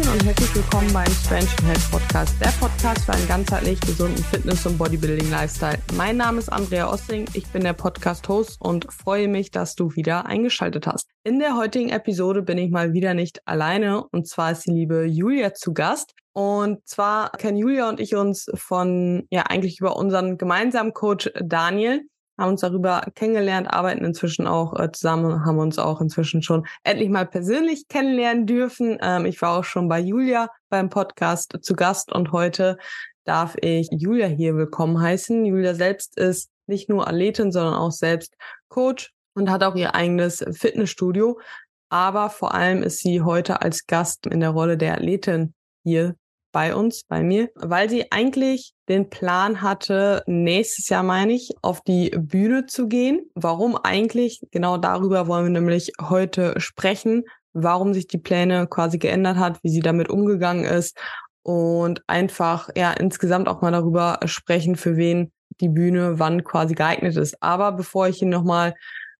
Hallöchen und herzlich willkommen beim Strange Health Podcast, der Podcast für einen ganzheitlich gesunden Fitness- und Bodybuilding-Lifestyle. Mein Name ist Andrea Ossing, ich bin der Podcast-Host und freue mich, dass du wieder eingeschaltet hast. In der heutigen Episode bin ich mal wieder nicht alleine und zwar ist die liebe Julia zu Gast. Und zwar kennen Julia und ich uns von, ja, eigentlich über unseren gemeinsamen Coach Daniel haben uns darüber kennengelernt, arbeiten inzwischen auch äh, zusammen, haben uns auch inzwischen schon endlich mal persönlich kennenlernen dürfen. Ähm, ich war auch schon bei Julia beim Podcast zu Gast und heute darf ich Julia hier willkommen heißen. Julia selbst ist nicht nur Athletin, sondern auch selbst Coach und hat auch ihr eigenes Fitnessstudio. Aber vor allem ist sie heute als Gast in der Rolle der Athletin hier bei uns, bei mir, weil sie eigentlich den Plan hatte, nächstes Jahr meine ich, auf die Bühne zu gehen. Warum eigentlich? Genau darüber wollen wir nämlich heute sprechen, warum sich die Pläne quasi geändert hat, wie sie damit umgegangen ist und einfach ja insgesamt auch mal darüber sprechen, für wen die Bühne wann quasi geeignet ist. Aber bevor ich Ihnen nochmal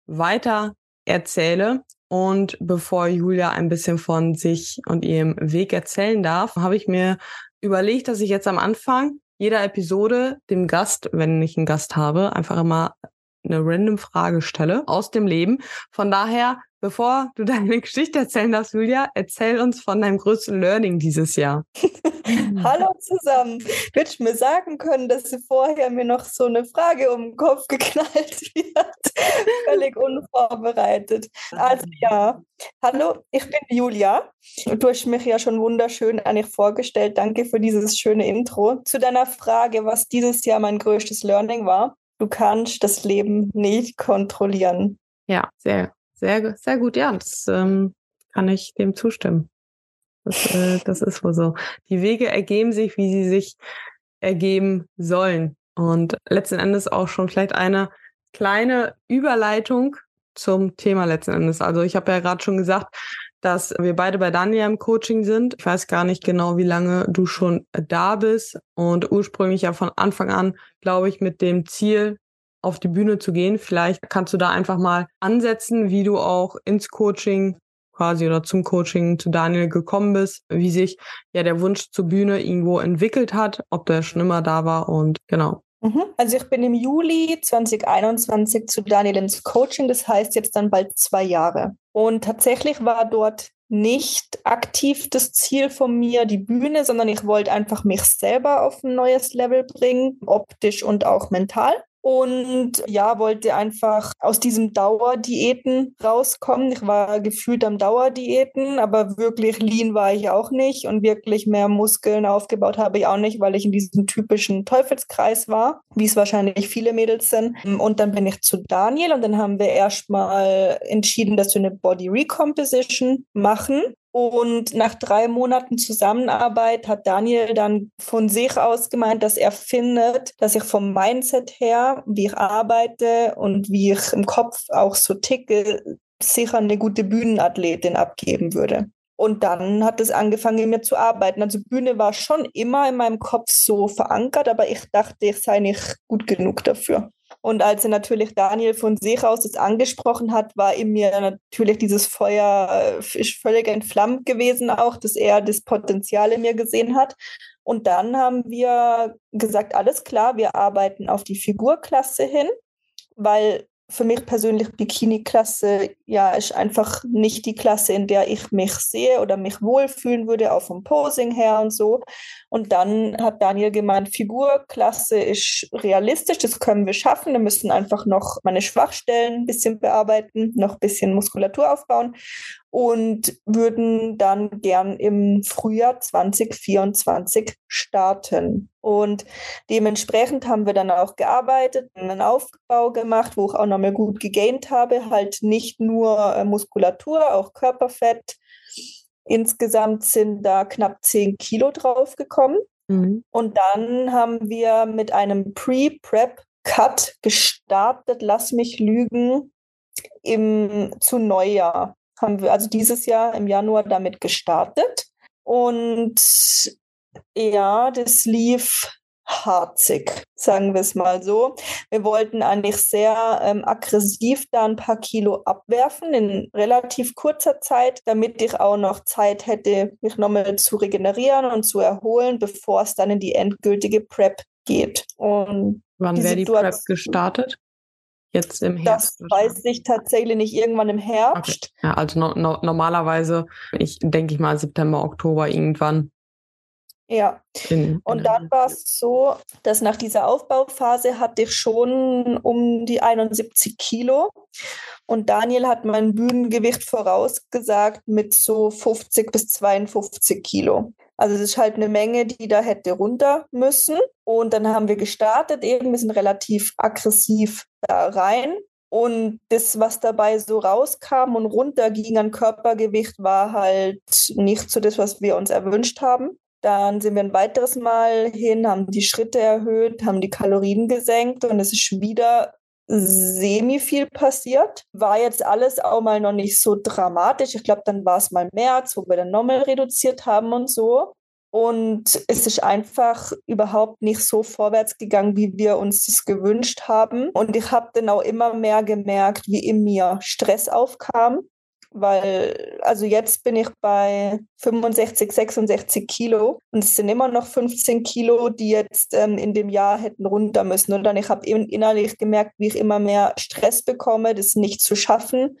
weiter erzähle, und bevor Julia ein bisschen von sich und ihrem Weg erzählen darf, habe ich mir überlegt, dass ich jetzt am Anfang jeder Episode dem Gast, wenn ich einen Gast habe, einfach immer eine random Frage stelle aus dem Leben. Von daher Bevor du deine Geschichte erzählen darfst, Julia, erzähl uns von deinem größten Learning dieses Jahr. Hallo zusammen. Würdest du mir sagen können, dass sie vorher mir noch so eine Frage um den Kopf geknallt wird? Völlig unvorbereitet. Also ja, hallo, ich bin Julia. Du hast mich ja schon wunderschön eigentlich vorgestellt. Danke für dieses schöne Intro. Zu deiner Frage, was dieses Jahr mein größtes Learning war. Du kannst das Leben nicht kontrollieren. Ja, sehr sehr, sehr gut, ja, das ähm, kann ich dem zustimmen. Das, äh, das ist wohl so. Die Wege ergeben sich, wie sie sich ergeben sollen. Und letzten Endes auch schon vielleicht eine kleine Überleitung zum Thema letzten Endes. Also ich habe ja gerade schon gesagt, dass wir beide bei Daniel im Coaching sind. Ich weiß gar nicht genau, wie lange du schon da bist und ursprünglich ja von Anfang an, glaube ich, mit dem Ziel, auf die Bühne zu gehen. Vielleicht kannst du da einfach mal ansetzen, wie du auch ins Coaching quasi oder zum Coaching zu Daniel gekommen bist, wie sich ja der Wunsch zur Bühne irgendwo entwickelt hat, ob der schon immer da war und genau. Mhm. Also ich bin im Juli 2021 zu Daniel ins Coaching, das heißt jetzt dann bald zwei Jahre. Und tatsächlich war dort nicht aktiv das Ziel von mir, die Bühne, sondern ich wollte einfach mich selber auf ein neues Level bringen, optisch und auch mental und ja, wollte einfach aus diesem Dauerdiäten rauskommen. Ich war gefühlt am Dauerdiäten, aber wirklich lean war ich auch nicht und wirklich mehr Muskeln aufgebaut habe ich auch nicht, weil ich in diesem typischen Teufelskreis war, wie es wahrscheinlich viele Mädels sind. Und dann bin ich zu Daniel und dann haben wir erstmal entschieden, dass wir eine Body Recomposition machen. Und nach drei Monaten Zusammenarbeit hat Daniel dann von sich aus gemeint, dass er findet, dass ich vom Mindset her, wie ich arbeite und wie ich im Kopf auch so ticke, sicher eine gute Bühnenathletin abgeben würde. Und dann hat es angefangen, mir zu arbeiten. Also Bühne war schon immer in meinem Kopf so verankert, aber ich dachte, ich sei nicht gut genug dafür. Und als er natürlich Daniel von sich aus das angesprochen hat, war in mir natürlich dieses Feuer äh, völlig entflammt gewesen, auch, dass er das Potenzial in mir gesehen hat. Und dann haben wir gesagt, alles klar, wir arbeiten auf die Figurklasse hin, weil für mich persönlich Bikini-Klasse ja ist einfach nicht die Klasse, in der ich mich sehe oder mich wohlfühlen würde, auch vom Posing her und so. Und dann hat Daniel gemeint, Figurklasse ist realistisch, das können wir schaffen. Wir müssen einfach noch meine Schwachstellen ein bisschen bearbeiten, noch ein bisschen Muskulatur aufbauen und würden dann gern im Frühjahr 2024 starten. Und dementsprechend haben wir dann auch gearbeitet, einen Aufbau gemacht, wo ich auch nochmal gut gegaint habe, halt nicht nur äh, Muskulatur, auch Körperfett Insgesamt sind da knapp 10 Kilo draufgekommen. Mhm. Und dann haben wir mit einem Pre-Prep-Cut gestartet, lass mich lügen, im, zu Neujahr. Haben wir also dieses Jahr im Januar damit gestartet. Und ja, das lief harzig, sagen wir es mal so. Wir wollten eigentlich sehr ähm, aggressiv da ein paar Kilo abwerfen in relativ kurzer Zeit, damit ich auch noch Zeit hätte, mich nochmal zu regenerieren und zu erholen, bevor es dann in die endgültige Prep geht. Und Wann wäre die Prep gestartet? Jetzt im Herbst? Das weiß ich tatsächlich nicht, irgendwann im Herbst. Okay. Ja, also no, no, normalerweise, ich denke ich mal September, Oktober irgendwann. Ja, in, und in dann war es so, dass nach dieser Aufbauphase hatte ich schon um die 71 Kilo und Daniel hat mein Bühnengewicht vorausgesagt mit so 50 bis 52 Kilo. Also es ist halt eine Menge, die da hätte runter müssen. Und dann haben wir gestartet, eben, wir sind relativ aggressiv da rein. Und das, was dabei so rauskam und runter ging an Körpergewicht, war halt nicht so das, was wir uns erwünscht haben. Dann sind wir ein weiteres Mal hin, haben die Schritte erhöht, haben die Kalorien gesenkt und es ist wieder semi viel passiert. War jetzt alles auch mal noch nicht so dramatisch. Ich glaube, dann war es mal März, wo wir dann nochmal reduziert haben und so. Und es ist einfach überhaupt nicht so vorwärts gegangen, wie wir uns das gewünscht haben. Und ich habe dann auch immer mehr gemerkt, wie in mir Stress aufkam weil also jetzt bin ich bei 65, 66 Kilo und es sind immer noch 15 Kilo, die jetzt ähm, in dem Jahr hätten runter müssen. Und dann ich habe innerlich gemerkt, wie ich immer mehr Stress bekomme, das nicht zu schaffen.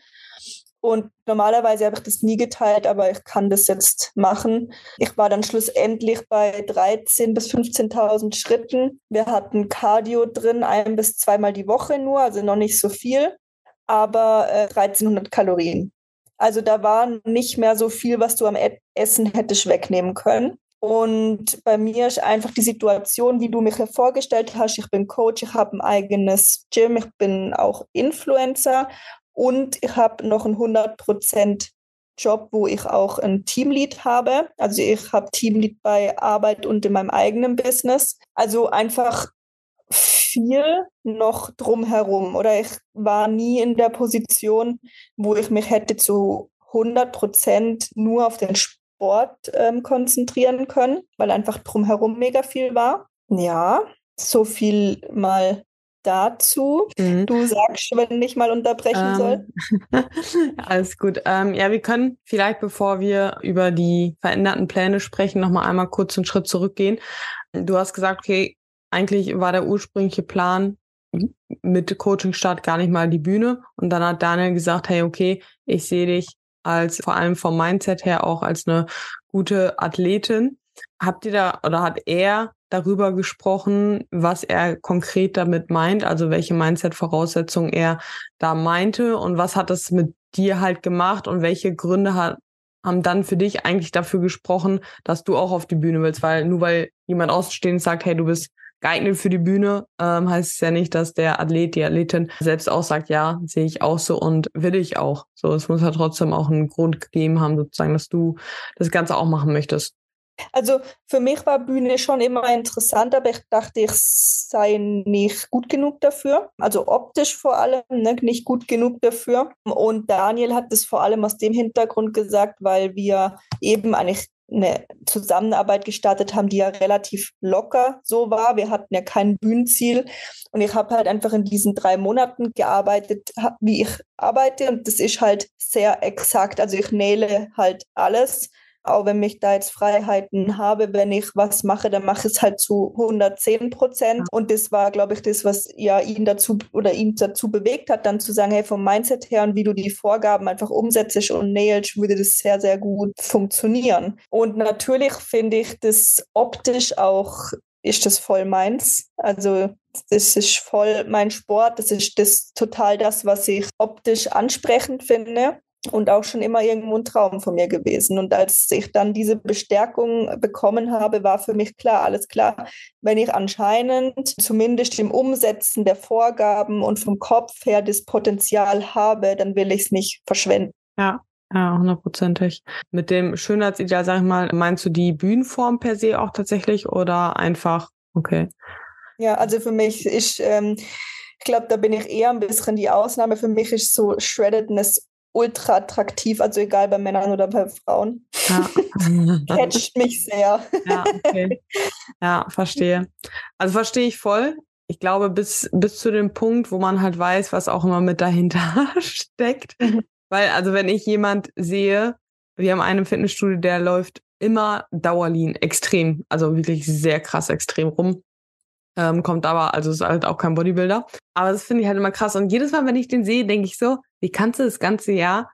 Und normalerweise habe ich das nie geteilt, aber ich kann das jetzt machen. Ich war dann schlussendlich bei 13.000 bis 15.000 Schritten. Wir hatten Cardio drin, ein bis zweimal die Woche nur, also noch nicht so viel, aber äh, 1300 Kalorien. Also da war nicht mehr so viel, was du am Essen hättest wegnehmen können. Und bei mir ist einfach die Situation, wie du mich vorgestellt hast. Ich bin Coach, ich habe ein eigenes Gym, ich bin auch Influencer und ich habe noch einen 100% Job, wo ich auch ein Teamlead habe. Also ich habe Teamlead bei Arbeit und in meinem eigenen Business. Also einfach viel noch drumherum oder ich war nie in der Position, wo ich mich hätte zu 100 Prozent nur auf den Sport ähm, konzentrieren können, weil einfach drumherum mega viel war. Ja, so viel mal dazu. Mhm. Du sagst, wenn ich mal unterbrechen ähm, soll. Alles gut. Ähm, ja, wir können vielleicht, bevor wir über die veränderten Pläne sprechen, noch mal einmal kurz einen Schritt zurückgehen. Du hast gesagt, okay, eigentlich war der ursprüngliche Plan mit Coaching-Start gar nicht mal die Bühne. Und dann hat Daniel gesagt, hey, okay, ich sehe dich als vor allem vom Mindset her auch als eine gute Athletin. Habt ihr da oder hat er darüber gesprochen, was er konkret damit meint, also welche Mindset-Voraussetzungen er da meinte? Und was hat das mit dir halt gemacht? Und welche Gründe hat, haben dann für dich eigentlich dafür gesprochen, dass du auch auf die Bühne willst, weil nur weil jemand außenstehend sagt, hey, du bist geeignet für die Bühne, ähm, heißt es ja nicht, dass der Athlet, die Athletin selbst auch sagt, ja, sehe ich auch so und will ich auch. So, es muss ja trotzdem auch einen Grund gegeben haben, sozusagen, dass du das Ganze auch machen möchtest. Also für mich war Bühne schon immer interessant, aber ich dachte, ich sei nicht gut genug dafür. Also optisch vor allem ne, nicht gut genug dafür. Und Daniel hat das vor allem aus dem Hintergrund gesagt, weil wir eben eigentlich eine Zusammenarbeit gestartet haben, die ja relativ locker so war. Wir hatten ja kein Bühnenziel. Und ich habe halt einfach in diesen drei Monaten gearbeitet, wie ich arbeite. Und das ist halt sehr exakt. Also ich nähle halt alles auch wenn ich da jetzt Freiheiten habe, wenn ich was mache, dann mache ich es halt zu 110 Prozent. Und das war, glaube ich, das, was ja ihn dazu oder ihn dazu bewegt hat, dann zu sagen, hey, vom Mindset her und wie du die Vorgaben einfach umsetzt und nailst, würde das sehr, sehr gut funktionieren. Und natürlich finde ich das optisch auch ist das voll meins. Also das ist voll mein Sport. Das ist das total das, was ich optisch ansprechend finde und auch schon immer irgendwo ein Traum von mir gewesen. Und als ich dann diese Bestärkung bekommen habe, war für mich klar, alles klar, wenn ich anscheinend zumindest im Umsetzen der Vorgaben und vom Kopf her das Potenzial habe, dann will ich es nicht verschwenden. Ja. Ja, hundertprozentig. Mit dem Schönheitsideal, sag ich mal, meinst du die Bühnenform per se auch tatsächlich oder einfach, okay. Ja, also für mich ist, ähm, ich glaube, da bin ich eher ein bisschen die Ausnahme. Für mich ist so Shreddedness ultra attraktiv, also egal bei Männern oder bei Frauen. Ja. Catcht mich sehr. Ja, okay. Ja, verstehe. Also verstehe ich voll. Ich glaube, bis, bis zu dem Punkt, wo man halt weiß, was auch immer mit dahinter steckt. Mhm. Weil, also wenn ich jemand sehe, wir haben einen Fitnessstudio, der läuft immer Dauerlin, extrem, also wirklich sehr krass extrem rum. Ähm, kommt aber, also ist halt auch kein Bodybuilder. Aber das finde ich halt immer krass. Und jedes Mal, wenn ich den sehe, denke ich so, wie kannst du das ganze Jahr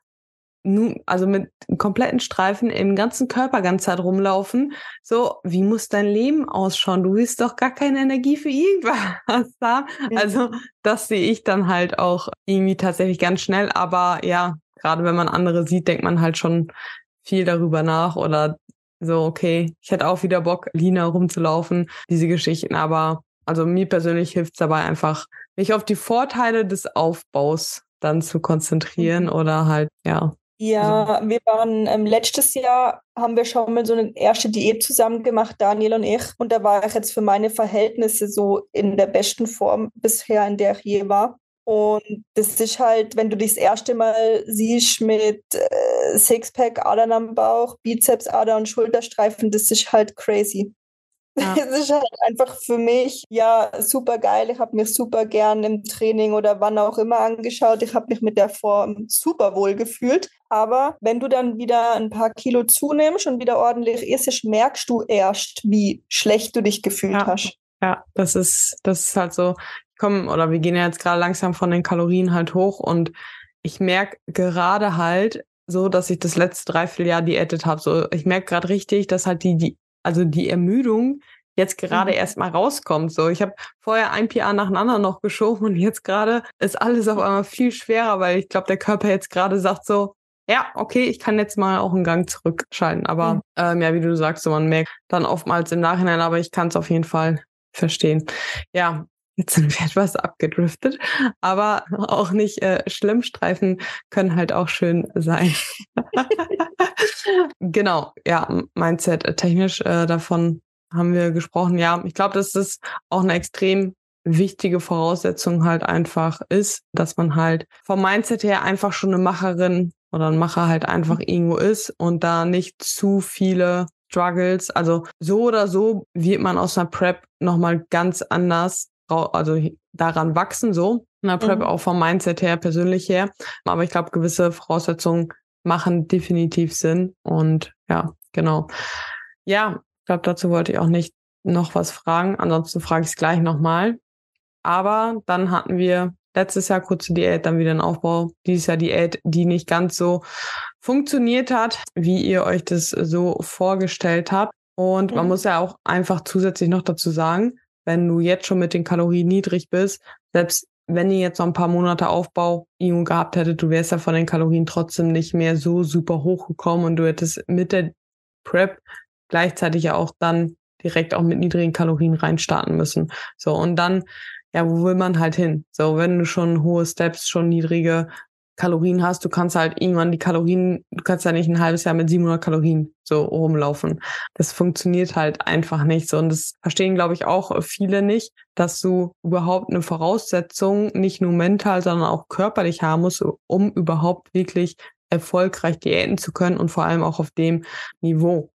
nun, also mit kompletten Streifen im ganzen Körper ganz Zeit rumlaufen. So, wie muss dein Leben ausschauen? Du willst doch gar keine Energie für irgendwas haben. Also, das sehe ich dann halt auch irgendwie tatsächlich ganz schnell. Aber ja, gerade wenn man andere sieht, denkt man halt schon viel darüber nach oder so, okay, ich hätte auch wieder Bock, Lina rumzulaufen, diese Geschichten. Aber also mir persönlich hilft es dabei einfach, mich auf die Vorteile des Aufbaus dann zu konzentrieren mhm. oder halt, ja. Ja, also. wir waren ähm, letztes Jahr, haben wir schon mal so eine erste Diät zusammen gemacht, Daniel und ich. Und da war ich jetzt für meine Verhältnisse so in der besten Form bisher, in der ich je war. Und das ist halt, wenn du dich das erste Mal siehst mit äh, Sixpack, Adern am Bauch, Bizeps, Ader und Schulterstreifen, das ist halt crazy. Ja. Das ist halt einfach für mich ja super geil. Ich habe mich super gern im Training oder wann auch immer angeschaut. Ich habe mich mit der Form super wohl gefühlt. Aber wenn du dann wieder ein paar Kilo zunimmst und wieder ordentlich isst, merkst du erst, wie schlecht du dich gefühlt ja. hast. Ja, das ist, das ist halt so kommen oder wir gehen ja jetzt gerade langsam von den Kalorien halt hoch und ich merke gerade halt so, dass ich das letzte Dreivierteljahr diätet habe. So, ich merke gerade richtig, dass halt die, die, also die Ermüdung jetzt gerade mhm. erst mal rauskommt. So, ich habe vorher ein PA nach dem anderen noch geschoben und jetzt gerade ist alles auf einmal viel schwerer, weil ich glaube, der Körper jetzt gerade sagt so, ja, okay, ich kann jetzt mal auch einen Gang zurückschalten. Aber mhm. ähm, ja, wie du sagst, so man merkt dann oftmals im Nachhinein, aber ich kann es auf jeden Fall verstehen. Ja, Jetzt sind wir etwas abgedriftet, aber auch nicht äh, schlimm. Streifen können halt auch schön sein. genau, ja, Mindset äh, technisch äh, davon haben wir gesprochen. Ja, ich glaube, dass das auch eine extrem wichtige Voraussetzung halt einfach ist, dass man halt vom Mindset her einfach schon eine Macherin oder ein Macher halt einfach irgendwo ist und da nicht zu viele Struggles, also so oder so wird man aus einer Prep nochmal ganz anders also daran wachsen, so. Na, ne, Prep mhm. auch vom Mindset her, persönlich her. Aber ich glaube, gewisse Voraussetzungen machen definitiv Sinn. Und ja, genau. Ja, ich glaube, dazu wollte ich auch nicht noch was fragen. Ansonsten frage ich es gleich nochmal. Aber dann hatten wir letztes Jahr kurze Diät, dann wieder ein Aufbau. Dieses Jahr Diät, die nicht ganz so funktioniert hat, wie ihr euch das so vorgestellt habt. Und mhm. man muss ja auch einfach zusätzlich noch dazu sagen, wenn du jetzt schon mit den Kalorien niedrig bist, selbst wenn ihr jetzt noch ein paar Monate Aufbau gehabt hättet, du wärst ja von den Kalorien trotzdem nicht mehr so super hochgekommen und du hättest mit der Prep gleichzeitig ja auch dann direkt auch mit niedrigen Kalorien reinstarten müssen. So, und dann, ja, wo will man halt hin? So, wenn du schon hohe Steps, schon niedrige Kalorien hast, du kannst halt irgendwann die Kalorien, du kannst ja nicht ein halbes Jahr mit 700 Kalorien so rumlaufen. Das funktioniert halt einfach nicht so. Und das verstehen, glaube ich, auch viele nicht, dass du überhaupt eine Voraussetzung nicht nur mental, sondern auch körperlich haben musst, um überhaupt wirklich erfolgreich diäten zu können und vor allem auch auf dem Niveau.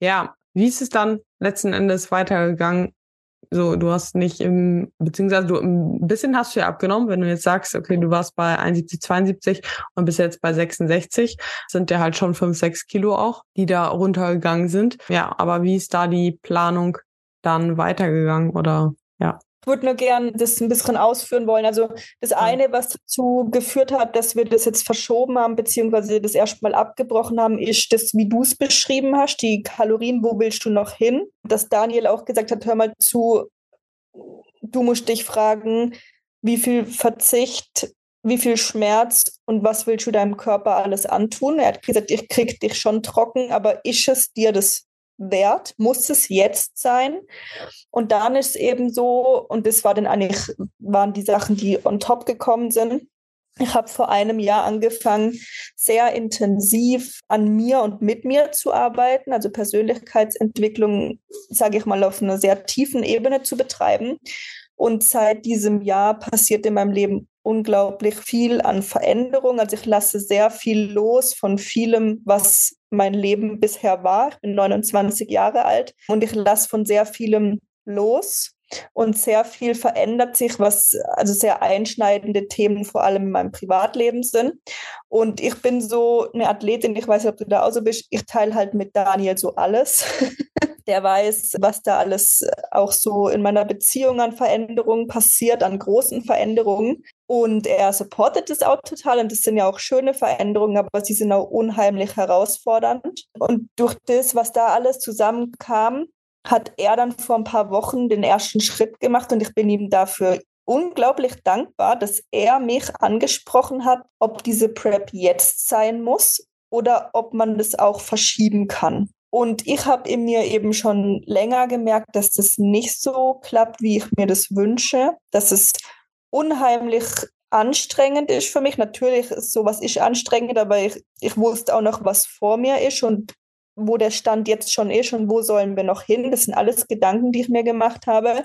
Ja, wie ist es dann letzten Endes weitergegangen? So, du hast nicht im, beziehungsweise du ein bisschen hast du ja abgenommen, wenn du jetzt sagst, okay, du warst bei 71, 72 und bist jetzt bei 66, sind ja halt schon 5, 6 Kilo auch, die da runtergegangen sind. Ja, aber wie ist da die Planung dann weitergegangen oder ja? Ich würde nur gern das ein bisschen ausführen wollen. Also das eine, was dazu geführt hat, dass wir das jetzt verschoben haben, beziehungsweise das erstmal abgebrochen haben, ist das, wie du es beschrieben hast, die Kalorien, wo willst du noch hin? Dass Daniel auch gesagt hat, hör mal zu, du musst dich fragen, wie viel Verzicht, wie viel Schmerz und was willst du deinem Körper alles antun? Er hat gesagt, ich krieg dich schon trocken, aber ist es dir das wert? Muss es jetzt sein? Und dann ist eben so, und das war dann eigentlich, waren die Sachen, die on top gekommen sind. Ich habe vor einem Jahr angefangen, sehr intensiv an mir und mit mir zu arbeiten, also Persönlichkeitsentwicklung, sage ich mal, auf einer sehr tiefen Ebene zu betreiben. Und seit diesem Jahr passiert in meinem Leben unglaublich viel an Veränderung. Also ich lasse sehr viel los von vielem, was mein Leben bisher war. Ich bin 29 Jahre alt und ich lasse von sehr vielem los. Und sehr viel verändert sich, was also sehr einschneidende Themen vor allem in meinem Privatleben sind. Und ich bin so eine Athletin, ich weiß nicht, ob du da auch so bist, ich teile halt mit Daniel so alles. Der weiß, was da alles auch so in meiner Beziehung an Veränderungen passiert, an großen Veränderungen. Und er supportet das auch total und das sind ja auch schöne Veränderungen, aber sie sind auch unheimlich herausfordernd. Und durch das, was da alles zusammenkam, hat er dann vor ein paar Wochen den ersten Schritt gemacht und ich bin ihm dafür unglaublich dankbar, dass er mich angesprochen hat, ob diese Prep jetzt sein muss oder ob man das auch verschieben kann. Und ich habe in mir eben schon länger gemerkt, dass das nicht so klappt, wie ich mir das wünsche, dass es unheimlich anstrengend ist für mich. Natürlich ist sowas ist anstrengend, aber ich, ich wusste auch noch, was vor mir ist und wo der Stand jetzt schon ist und wo sollen wir noch hin. Das sind alles Gedanken, die ich mir gemacht habe.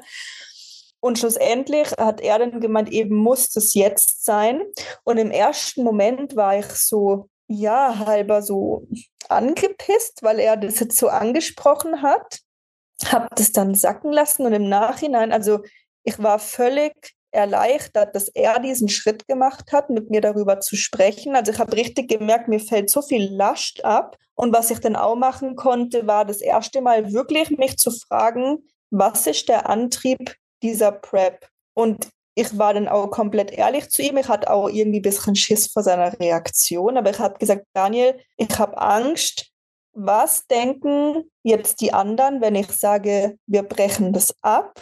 Und schlussendlich hat er dann gemeint, eben muss das jetzt sein. Und im ersten Moment war ich so, ja, halber so angepisst, weil er das jetzt so angesprochen hat. Hab das dann sacken lassen und im Nachhinein, also ich war völlig erleichtert, dass er diesen Schritt gemacht hat, mit mir darüber zu sprechen. Also ich habe richtig gemerkt, mir fällt so viel Last ab. Und was ich dann auch machen konnte, war das erste Mal wirklich mich zu fragen, was ist der Antrieb dieser Prep? Und ich war dann auch komplett ehrlich zu ihm. Ich hatte auch irgendwie ein bisschen Schiss vor seiner Reaktion. Aber ich habe gesagt, Daniel, ich habe Angst. Was denken jetzt die anderen, wenn ich sage, wir brechen das ab?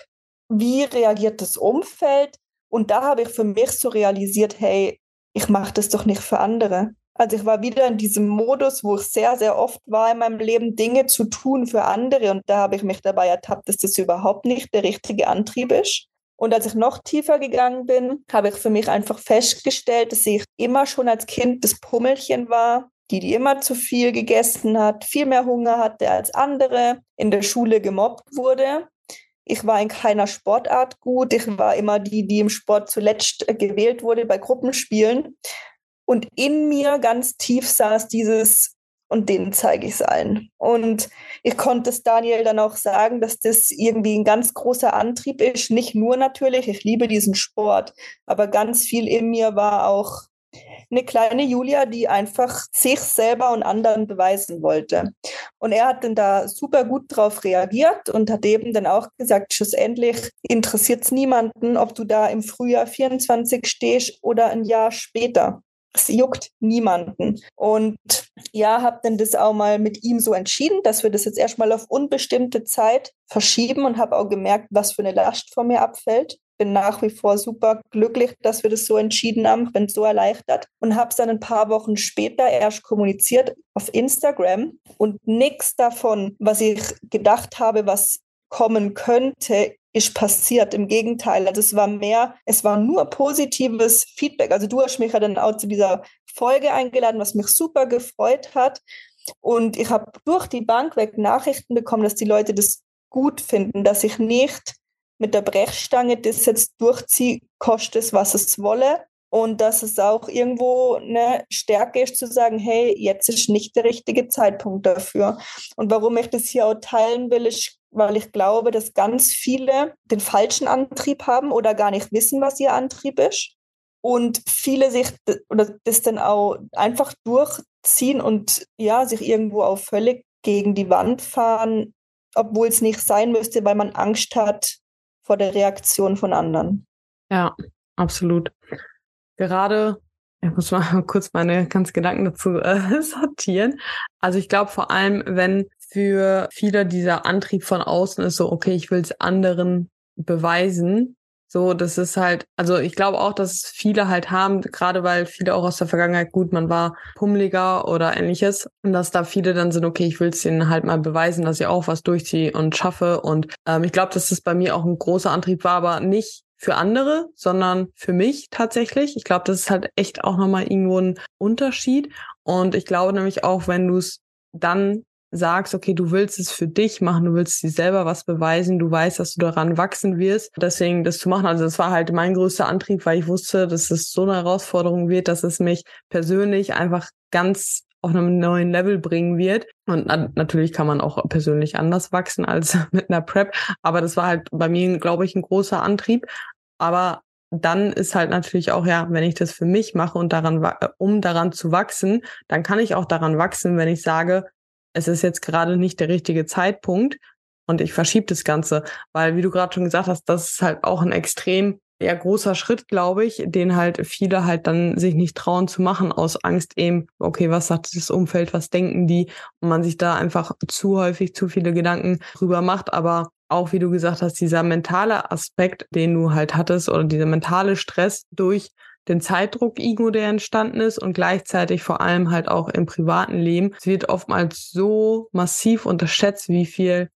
Wie reagiert das Umfeld? Und da habe ich für mich so realisiert, hey, ich mache das doch nicht für andere. Also ich war wieder in diesem Modus, wo ich sehr, sehr oft war in meinem Leben, Dinge zu tun für andere. Und da habe ich mich dabei ertappt, dass das überhaupt nicht der richtige Antrieb ist. Und als ich noch tiefer gegangen bin, habe ich für mich einfach festgestellt, dass ich immer schon als Kind das Pummelchen war, die, die immer zu viel gegessen hat, viel mehr Hunger hatte als andere, in der Schule gemobbt wurde ich war in keiner Sportart gut. Ich war immer die, die im Sport zuletzt gewählt wurde bei Gruppenspielen. Und in mir ganz tief saß dieses, und denen zeige ich es allen. Und ich konnte es Daniel dann auch sagen, dass das irgendwie ein ganz großer Antrieb ist. Nicht nur natürlich, ich liebe diesen Sport, aber ganz viel in mir war auch eine kleine Julia, die einfach sich selber und anderen beweisen wollte. Und er hat dann da super gut drauf reagiert und hat eben dann auch gesagt, schlussendlich interessiert es niemanden, ob du da im Frühjahr 24 stehst oder ein Jahr später. Es juckt niemanden. Und ja, habe dann das auch mal mit ihm so entschieden, dass wir das jetzt erstmal auf unbestimmte Zeit verschieben und habe auch gemerkt, was für eine Last von mir abfällt bin nach wie vor super glücklich, dass wir das so entschieden haben, bin so erleichtert und habe es dann ein paar Wochen später erst kommuniziert auf Instagram und nichts davon, was ich gedacht habe, was kommen könnte, ist passiert. Im Gegenteil, also es war mehr, es war nur positives Feedback. Also du hast mich ja dann auch zu dieser Folge eingeladen, was mich super gefreut hat. Und ich habe durch die Bank weg Nachrichten bekommen, dass die Leute das gut finden, dass ich nicht mit der Brechstange das jetzt durchziehe, kostet es, was es wolle. Und dass es auch irgendwo eine Stärke ist zu sagen, hey, jetzt ist nicht der richtige Zeitpunkt dafür. Und warum ich das hier auch teilen will, ist, weil ich glaube, dass ganz viele den falschen Antrieb haben oder gar nicht wissen, was ihr Antrieb ist. Und viele sich oder das dann auch einfach durchziehen und ja, sich irgendwo auch völlig gegen die Wand fahren, obwohl es nicht sein müsste, weil man Angst hat, vor der Reaktion von anderen. Ja, absolut. Gerade, ich muss mal kurz meine ganzen Gedanken dazu äh, sortieren. Also ich glaube vor allem, wenn für viele dieser Antrieb von außen ist so, okay, ich will es anderen beweisen, so, das ist halt, also ich glaube auch, dass viele halt haben, gerade weil viele auch aus der Vergangenheit, gut, man war pummeliger oder ähnliches, und dass da viele dann sind, okay, ich will es denen halt mal beweisen, dass ich auch was durchziehe und schaffe. Und ähm, ich glaube, dass das bei mir auch ein großer Antrieb war, aber nicht für andere, sondern für mich tatsächlich. Ich glaube, das ist halt echt auch nochmal irgendwo ein Unterschied. Und ich glaube nämlich auch, wenn du es dann sagst, okay, du willst es für dich machen, du willst dir selber was beweisen, du weißt, dass du daran wachsen wirst, deswegen das zu machen. Also das war halt mein größter Antrieb, weil ich wusste, dass es so eine Herausforderung wird, dass es mich persönlich einfach ganz auf einem neuen Level bringen wird. Und na natürlich kann man auch persönlich anders wachsen als mit einer Prep. Aber das war halt bei mir, glaube ich, ein großer Antrieb. Aber dann ist halt natürlich auch, ja, wenn ich das für mich mache und daran, um daran zu wachsen, dann kann ich auch daran wachsen, wenn ich sage, es ist jetzt gerade nicht der richtige Zeitpunkt und ich verschiebe das Ganze. Weil, wie du gerade schon gesagt hast, das ist halt auch ein extrem ja großer Schritt, glaube ich, den halt viele halt dann sich nicht trauen zu machen aus Angst eben, okay, was sagt das Umfeld, was denken die und man sich da einfach zu häufig zu viele Gedanken drüber macht, aber auch wie du gesagt hast, dieser mentale Aspekt, den du halt hattest oder dieser mentale Stress durch den Zeitdruck Ego, der entstanden ist und gleichzeitig vor allem halt auch im privaten Leben. Es wird oftmals so massiv unterschätzt, wie viel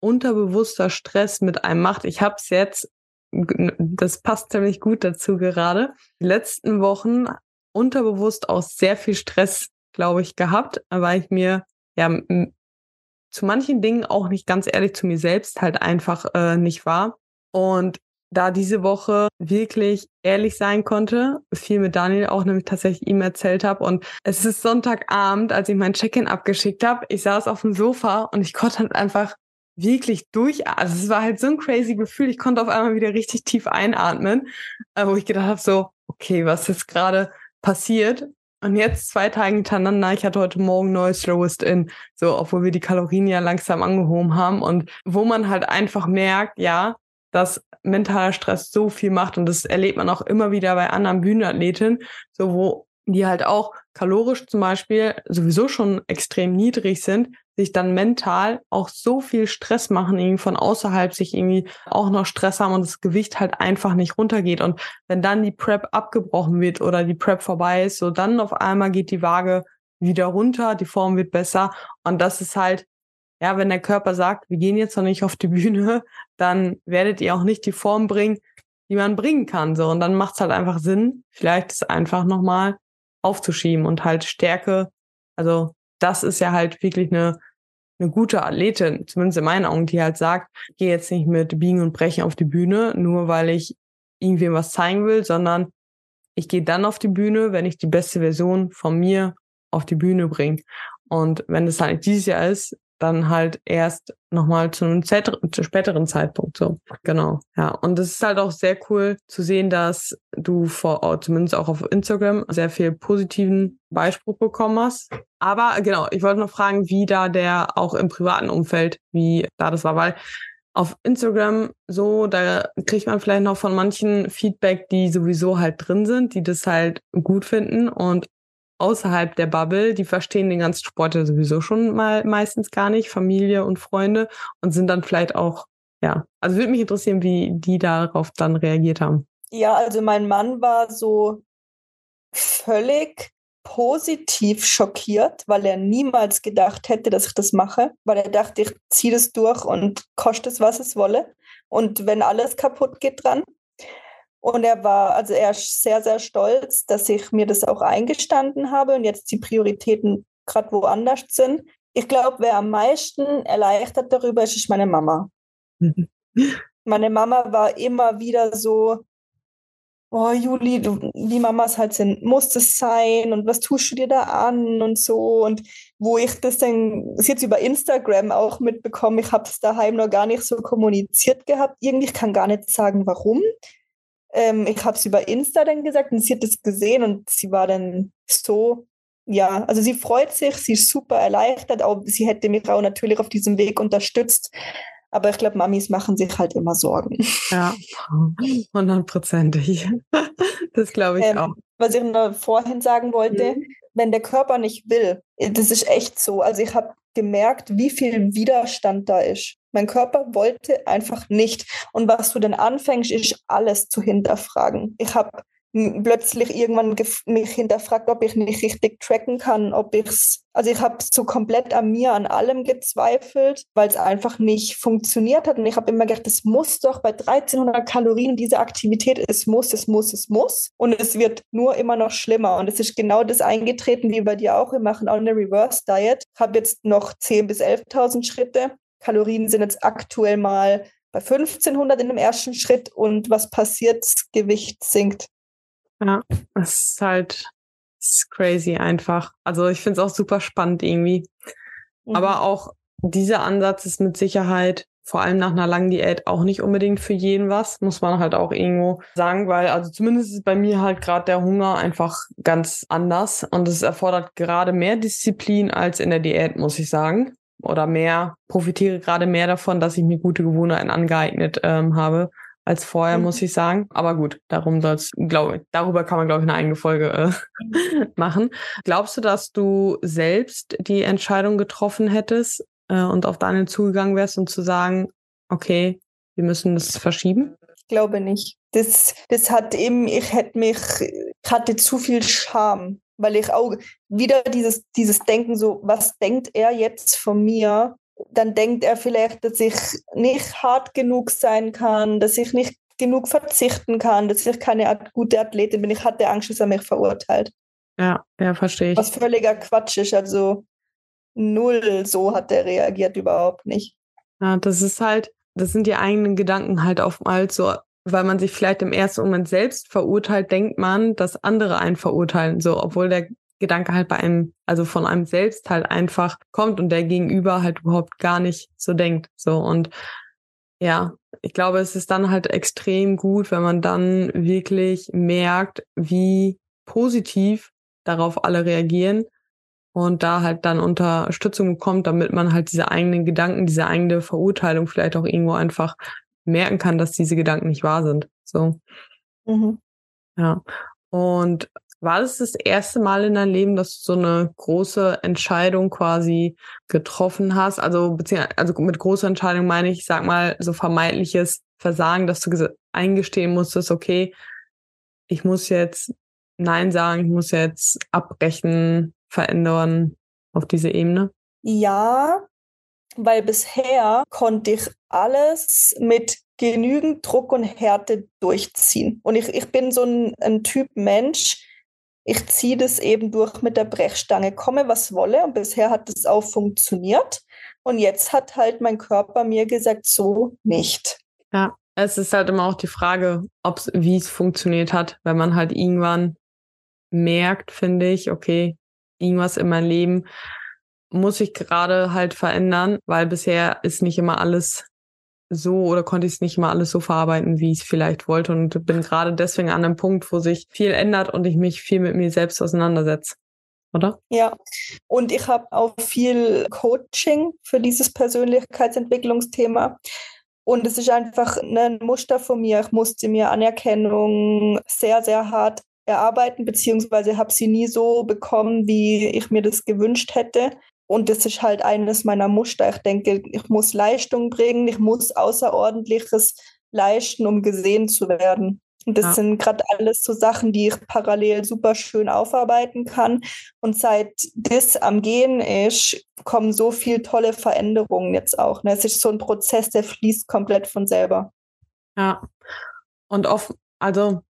unterbewusster Stress mit einem macht. Ich habe es jetzt das passt ziemlich gut dazu gerade. Die letzten Wochen unterbewusst auch sehr viel Stress, glaube ich, gehabt, weil ich mir ja zu manchen Dingen auch nicht ganz ehrlich zu mir selbst halt einfach äh, nicht war. Und da diese Woche wirklich ehrlich sein konnte, viel mit Daniel auch nämlich tatsächlich ihm erzählt habe. Und es ist Sonntagabend, als ich mein Check-in abgeschickt habe. Ich saß auf dem Sofa und ich konnte halt einfach wirklich durch, also es war halt so ein crazy Gefühl. Ich konnte auf einmal wieder richtig tief einatmen, äh, wo ich gedacht habe, so, okay, was ist gerade passiert? Und jetzt zwei Tage hintereinander, ich hatte heute Morgen neues Slowest In, so, obwohl wir die Kalorien ja langsam angehoben haben und wo man halt einfach merkt, ja, dass mentaler Stress so viel macht und das erlebt man auch immer wieder bei anderen Bühnenathleten, so wo die halt auch kalorisch zum Beispiel sowieso schon extrem niedrig sind, sich dann mental auch so viel Stress machen, irgendwie von außerhalb sich irgendwie auch noch Stress haben und das Gewicht halt einfach nicht runtergeht. Und wenn dann die Prep abgebrochen wird oder die Prep vorbei ist, so dann auf einmal geht die Waage wieder runter, die Form wird besser. Und das ist halt, ja, wenn der Körper sagt, wir gehen jetzt noch nicht auf die Bühne, dann werdet ihr auch nicht die Form bringen, die man bringen kann. So, und dann macht es halt einfach Sinn, vielleicht es einfach nochmal aufzuschieben und halt Stärke, also das ist ja halt wirklich eine, eine gute Athletin, zumindest in meinen Augen, die halt sagt, gehe jetzt nicht mit Biegen und Brechen auf die Bühne, nur weil ich irgendwem was zeigen will, sondern ich gehe dann auf die Bühne, wenn ich die beste Version von mir auf die Bühne bringe. Und wenn es halt dieses Jahr ist, dann halt erst nochmal zu einem zu späteren Zeitpunkt so. Genau. Ja. Und es ist halt auch sehr cool zu sehen, dass du vor, oh, zumindest auch auf Instagram sehr viel positiven Beispruch bekommen hast. Aber genau, ich wollte noch fragen, wie da der auch im privaten Umfeld, wie da das war, weil auf Instagram so, da kriegt man vielleicht noch von manchen Feedback, die sowieso halt drin sind, die das halt gut finden und außerhalb der Bubble, die verstehen den ganzen Sport ja sowieso schon mal meistens gar nicht, Familie und Freunde und sind dann vielleicht auch, ja, also würde mich interessieren, wie die darauf dann reagiert haben. Ja, also mein Mann war so völlig positiv schockiert, weil er niemals gedacht hätte, dass ich das mache, weil er dachte, ich ziehe das durch und kostet es, was es wolle. Und wenn alles kaputt geht dran, und er war, also er ist sehr, sehr stolz, dass ich mir das auch eingestanden habe und jetzt die Prioritäten gerade woanders sind. Ich glaube, wer am meisten erleichtert darüber ist, ist meine Mama. Meine Mama war immer wieder so, oh Juli, du, wie Mamas halt sind, muss das sein und was tust du dir da an und so und wo ich das dann das jetzt über Instagram auch mitbekommen, ich habe es daheim noch gar nicht so kommuniziert gehabt, irgendwie ich kann gar nicht sagen, warum, ähm, ich habe es über Insta dann gesagt und sie hat es gesehen und sie war dann so, ja, also sie freut sich, sie ist super erleichtert, auch sie hätte mich auch natürlich auf diesem Weg unterstützt. Aber ich glaube, Mamis machen sich halt immer Sorgen. Ja, hundertprozentig. Das glaube ich ähm, auch. Was ich noch vorhin sagen wollte, mhm. Wenn der Körper nicht will, das ist echt so. Also ich habe gemerkt, wie viel Widerstand da ist. Mein Körper wollte einfach nicht. Und was du dann anfängst, ist alles zu hinterfragen. Ich habe plötzlich irgendwann mich hinterfragt, ob ich nicht richtig tracken kann, ob ich's, also ich habe so komplett an mir, an allem gezweifelt, weil es einfach nicht funktioniert hat. Und ich habe immer gedacht, es muss doch bei 1300 Kalorien diese Aktivität, es muss, es muss, es muss. Und es wird nur immer noch schlimmer. Und es ist genau das eingetreten, wie bei dir auch, wir machen auch eine Reverse Diet, habe jetzt noch 10.000 bis 11.000 Schritte, Kalorien sind jetzt aktuell mal bei 1500 in dem ersten Schritt. Und was passiert? Das Gewicht sinkt. Ja, es ist halt es ist crazy einfach. Also ich finde es auch super spannend irgendwie. Mhm. Aber auch dieser Ansatz ist mit Sicherheit vor allem nach einer langen Diät auch nicht unbedingt für jeden was, muss man halt auch irgendwo sagen, weil also zumindest ist bei mir halt gerade der Hunger einfach ganz anders und es erfordert gerade mehr Disziplin als in der Diät, muss ich sagen. Oder mehr, profitiere gerade mehr davon, dass ich mir gute Gewohnheiten angeeignet ähm, habe als vorher, mhm. muss ich sagen. Aber gut, darum soll's, glaube ich, darüber kann man, glaube ich, eine eigene Folge äh, machen. Glaubst du, dass du selbst die Entscheidung getroffen hättest äh, und auf Daniel zugegangen wärst, um zu sagen, okay, wir müssen das verschieben? Ich glaube nicht. Das, das hat eben, ich hätte mich, hatte zu viel Scham, weil ich auch wieder dieses, dieses Denken so, was denkt er jetzt von mir? Dann denkt er vielleicht, dass ich nicht hart genug sein kann, dass ich nicht genug verzichten kann, dass ich keine gute Athletin bin. Ich hatte Angst, dass er mich verurteilt. Ja, ja, verstehe ich. Was völliger Quatsch ist. Also null so hat er reagiert überhaupt nicht. Ja, das ist halt, das sind die eigenen Gedanken halt oftmals so, weil man sich vielleicht im ersten Moment selbst verurteilt, denkt man, dass andere einen verurteilen, so, obwohl der Gedanke halt bei einem, also von einem selbst halt einfach kommt und der Gegenüber halt überhaupt gar nicht so denkt. So und ja, ich glaube, es ist dann halt extrem gut, wenn man dann wirklich merkt, wie positiv darauf alle reagieren und da halt dann Unterstützung bekommt, damit man halt diese eigenen Gedanken, diese eigene Verurteilung vielleicht auch irgendwo einfach merken kann, dass diese Gedanken nicht wahr sind. So. Mhm. Ja. Und war das das erste Mal in deinem Leben, dass du so eine große Entscheidung quasi getroffen hast? Also, also mit großer Entscheidung meine ich, sag mal, so vermeintliches Versagen, dass du eingestehen musstest, okay, ich muss jetzt Nein sagen, ich muss jetzt abbrechen, verändern auf diese Ebene? Ja, weil bisher konnte ich alles mit genügend Druck und Härte durchziehen. Und ich, ich bin so ein, ein Typ Mensch, ich ziehe das eben durch mit der Brechstange, komme was wolle. Und bisher hat das auch funktioniert. Und jetzt hat halt mein Körper mir gesagt, so nicht. Ja, es ist halt immer auch die Frage, wie es funktioniert hat, wenn man halt irgendwann merkt, finde ich, okay, irgendwas in meinem Leben muss ich gerade halt verändern, weil bisher ist nicht immer alles so oder konnte ich es nicht mal alles so verarbeiten, wie ich es vielleicht wollte und bin gerade deswegen an einem Punkt, wo sich viel ändert und ich mich viel mit mir selbst auseinandersetze. Oder? Ja, und ich habe auch viel Coaching für dieses Persönlichkeitsentwicklungsthema. Und es ist einfach ein Muster von mir. Ich musste mir Anerkennung sehr, sehr hart erarbeiten, beziehungsweise habe sie nie so bekommen, wie ich mir das gewünscht hätte. Und das ist halt eines meiner Muster. Ich denke, ich muss Leistung bringen, ich muss Außerordentliches leisten, um gesehen zu werden. Und das ja. sind gerade alles so Sachen, die ich parallel super schön aufarbeiten kann. Und seit das am Gehen ist, kommen so viele tolle Veränderungen jetzt auch. Ne? Es ist so ein Prozess, der fließt komplett von selber. Ja. Und oft, also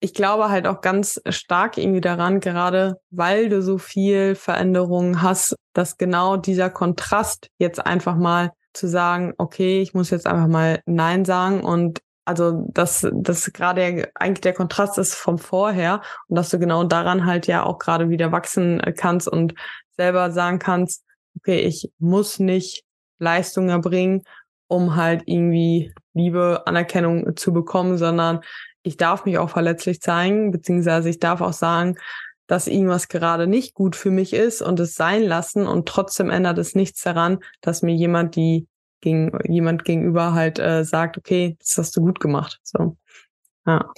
ich glaube halt auch ganz stark irgendwie daran, gerade weil du so viel Veränderungen hast, dass genau dieser Kontrast jetzt einfach mal zu sagen, okay, ich muss jetzt einfach mal Nein sagen und also dass das gerade eigentlich der Kontrast ist vom vorher und dass du genau daran halt ja auch gerade wieder wachsen kannst und selber sagen kannst, okay, ich muss nicht Leistung erbringen, um halt irgendwie Liebe, Anerkennung zu bekommen, sondern ich darf mich auch verletzlich zeigen, beziehungsweise ich darf auch sagen, dass irgendwas gerade nicht gut für mich ist und es sein lassen und trotzdem ändert es nichts daran, dass mir jemand die gegen jemand gegenüber halt äh, sagt, okay, das hast du gut gemacht. So. Ja.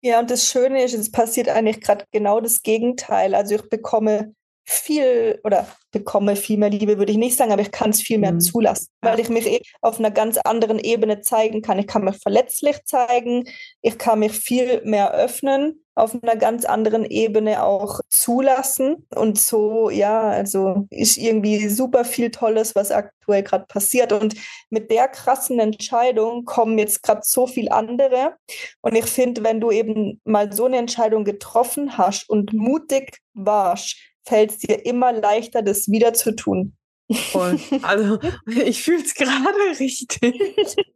ja, und das Schöne ist, es passiert eigentlich gerade genau das Gegenteil. Also ich bekomme viel oder bekomme viel mehr Liebe, würde ich nicht sagen, aber ich kann es viel mehr mhm. zulassen, weil ich mich eh auf einer ganz anderen Ebene zeigen kann. Ich kann mich verletzlich zeigen, ich kann mich viel mehr öffnen auf einer ganz anderen Ebene auch zulassen. Und so, ja, also ist irgendwie super viel Tolles, was aktuell gerade passiert. Und mit der krassen Entscheidung kommen jetzt gerade so viel andere. Und ich finde, wenn du eben mal so eine Entscheidung getroffen hast und mutig warst, fällt es dir immer leichter, das wieder zu tun. Voll. Also ich fühle es gerade richtig.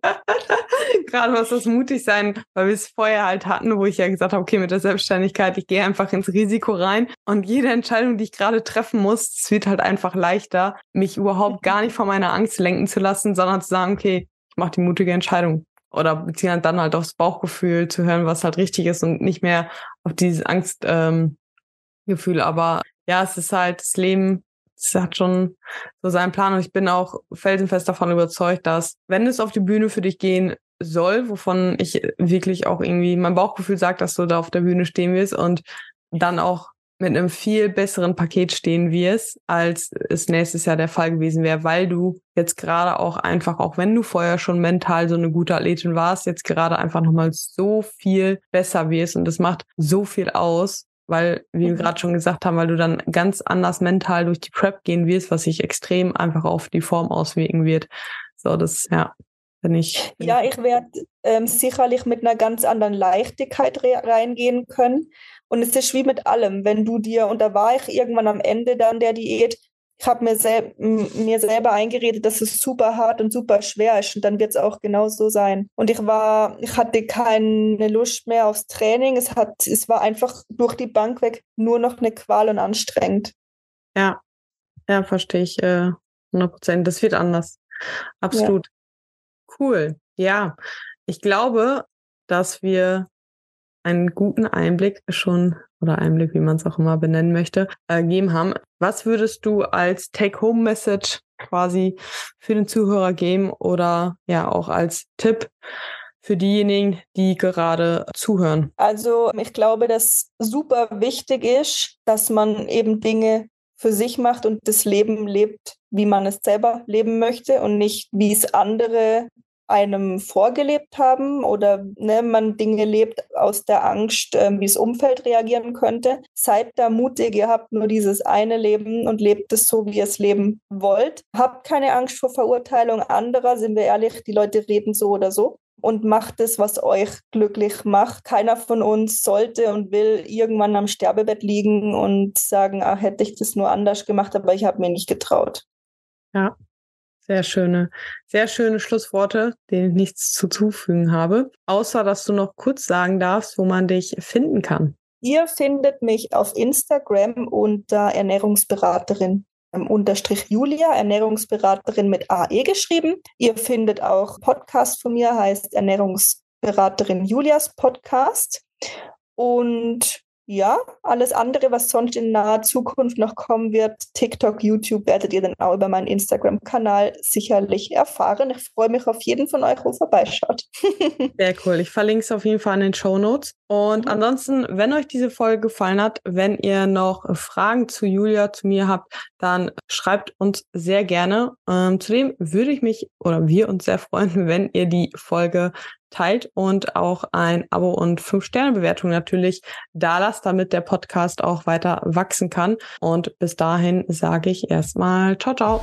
gerade was das mutig sein, weil wir es vorher halt hatten, wo ich ja gesagt habe, okay, mit der Selbstständigkeit, ich gehe einfach ins Risiko rein und jede Entscheidung, die ich gerade treffen muss, es wird halt einfach leichter, mich überhaupt gar nicht von meiner Angst lenken zu lassen, sondern zu sagen, okay, ich mache die mutige Entscheidung. Oder beziehungsweise dann halt aufs Bauchgefühl zu hören, was halt richtig ist und nicht mehr auf dieses Angstgefühl. Ähm, Aber ja, es ist halt das Leben es hat schon so seinen Plan und ich bin auch felsenfest davon überzeugt, dass wenn es auf die Bühne für dich gehen soll, wovon ich wirklich auch irgendwie mein Bauchgefühl sagt, dass du da auf der Bühne stehen wirst und dann auch mit einem viel besseren Paket stehen wirst, als es nächstes Jahr der Fall gewesen wäre, weil du jetzt gerade auch einfach, auch wenn du vorher schon mental so eine gute Athletin warst, jetzt gerade einfach nochmal so viel besser wirst und das macht so viel aus, weil, wie wir mhm. gerade schon gesagt haben, weil du dann ganz anders mental durch die Prep gehen wirst, was sich extrem einfach auf die Form auswirken wird. So, das, ja, bin ich. Bin ja, ich werde ähm, sicherlich mit einer ganz anderen Leichtigkeit reingehen können. Und es ist wie mit allem, wenn du dir, und da war ich irgendwann am Ende dann der Diät, ich habe mir, sel mir selber eingeredet, dass es super hart und super schwer ist und dann wird es auch genau so sein. Und ich war, ich hatte keine Lust mehr aufs Training. Es hat, es war einfach durch die Bank weg nur noch eine Qual und anstrengend. Ja, ja, verstehe ich äh, 100 Prozent. Das wird anders. Absolut. Ja. Cool. Ja, ich glaube, dass wir einen guten Einblick schon oder Einblick, wie man es auch immer benennen möchte, äh, gegeben haben. Was würdest du als Take-Home-Message quasi für den Zuhörer geben oder ja auch als Tipp für diejenigen, die gerade zuhören? Also ich glaube, dass super wichtig ist, dass man eben Dinge für sich macht und das Leben lebt, wie man es selber leben möchte und nicht, wie es andere einem vorgelebt haben oder ne, man Dinge lebt aus der Angst, äh, wie das Umfeld reagieren könnte. Seid da mutig, ihr habt nur dieses eine Leben und lebt es so, wie ihr es leben wollt. Habt keine Angst vor Verurteilung anderer, sind wir ehrlich, die Leute reden so oder so. Und macht es, was euch glücklich macht. Keiner von uns sollte und will irgendwann am Sterbebett liegen und sagen, ach, hätte ich das nur anders gemacht, aber ich habe mir nicht getraut. Ja, sehr schöne, sehr schöne Schlussworte, denen ich nichts zuzufügen habe. Außer, dass du noch kurz sagen darfst, wo man dich finden kann. Ihr findet mich auf Instagram unter Ernährungsberaterin ähm, unterstrich Julia, Ernährungsberaterin mit AE geschrieben. Ihr findet auch Podcast von mir, heißt Ernährungsberaterin Julias Podcast. Und ja, alles andere, was sonst in naher Zukunft noch kommen wird, TikTok, YouTube, werdet ihr dann auch über meinen Instagram-Kanal sicherlich erfahren. Ich freue mich auf jeden von euch, wo vorbeischaut. Sehr cool. Ich verlinke es auf jeden Fall in den Show Notes. Und mhm. ansonsten, wenn euch diese Folge gefallen hat, wenn ihr noch Fragen zu Julia, zu mir habt, dann schreibt uns sehr gerne. Ähm, zudem würde ich mich oder wir uns sehr freuen, wenn ihr die Folge teilt und auch ein Abo und 5-Sterne-Bewertung natürlich da lasst, damit der Podcast auch weiter wachsen kann. Und bis dahin sage ich erstmal ciao, ciao.